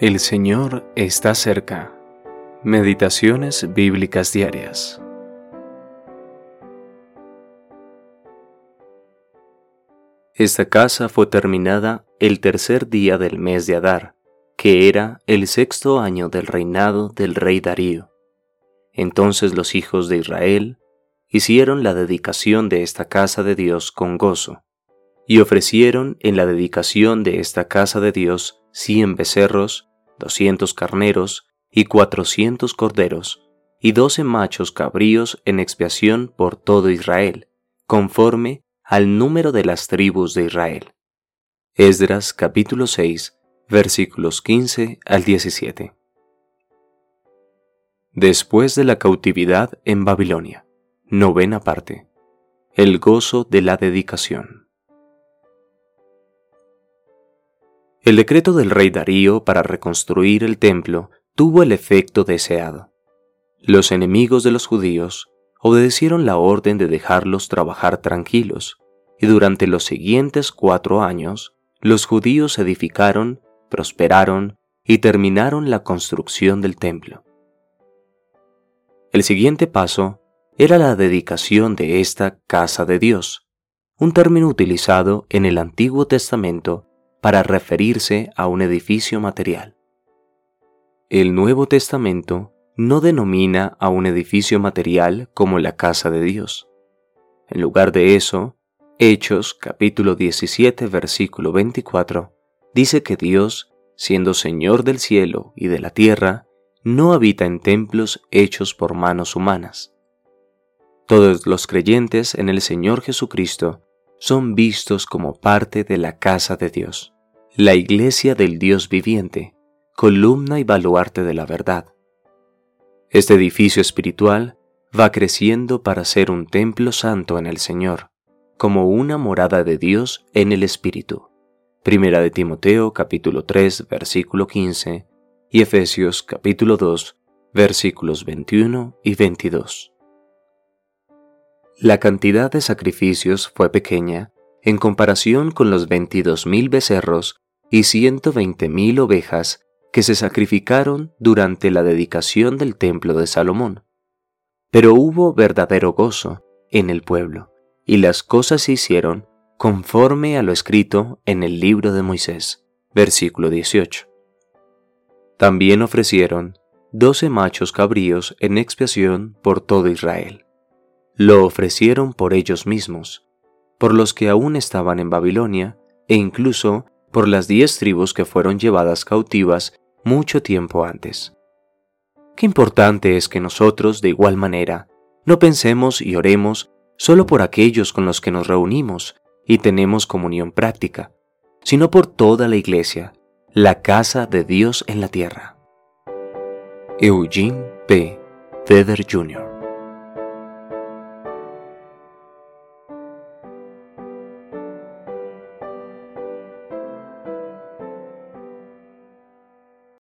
El Señor está cerca. Meditaciones bíblicas diarias. Esta casa fue terminada el tercer día del mes de Adar, que era el sexto año del reinado del rey Darío. Entonces los hijos de Israel hicieron la dedicación de esta casa de Dios con gozo, y ofrecieron en la dedicación de esta casa de Dios cien becerros, doscientos carneros y cuatrocientos corderos, y doce machos cabríos en expiación por todo Israel, conforme al número de las tribus de Israel. Esdras capítulo 6 versículos 15 al 17. Después de la cautividad en Babilonia, novena parte. El gozo de la dedicación. El decreto del rey Darío para reconstruir el templo tuvo el efecto deseado. Los enemigos de los judíos obedecieron la orden de dejarlos trabajar tranquilos, y durante los siguientes cuatro años, los judíos edificaron, prosperaron y terminaron la construcción del templo. El siguiente paso era la dedicación de esta casa de Dios, un término utilizado en el Antiguo Testamento para referirse a un edificio material. El Nuevo Testamento no denomina a un edificio material como la casa de Dios. En lugar de eso, Hechos capítulo 17 versículo 24 dice que Dios, siendo Señor del cielo y de la tierra, no habita en templos hechos por manos humanas. Todos los creyentes en el Señor Jesucristo son vistos como parte de la casa de Dios la iglesia del Dios viviente, columna y baluarte de la verdad. Este edificio espiritual va creciendo para ser un templo santo en el Señor, como una morada de Dios en el Espíritu. Primera de Timoteo capítulo 3 versículo 15 y Efesios capítulo 2 versículos 21 y 22. La cantidad de sacrificios fue pequeña en comparación con los 22.000 becerros y ciento veinte mil ovejas que se sacrificaron durante la dedicación del templo de Salomón. Pero hubo verdadero gozo en el pueblo, y las cosas se hicieron conforme a lo escrito en el libro de Moisés. Versículo 18. También ofrecieron doce machos cabríos en expiación por todo Israel. Lo ofrecieron por ellos mismos, por los que aún estaban en Babilonia, e incluso por las diez tribus que fueron llevadas cautivas mucho tiempo antes. Qué importante es que nosotros, de igual manera, no pensemos y oremos solo por aquellos con los que nos reunimos y tenemos comunión práctica, sino por toda la iglesia, la casa de Dios en la tierra. Eugene P. Feder Jr.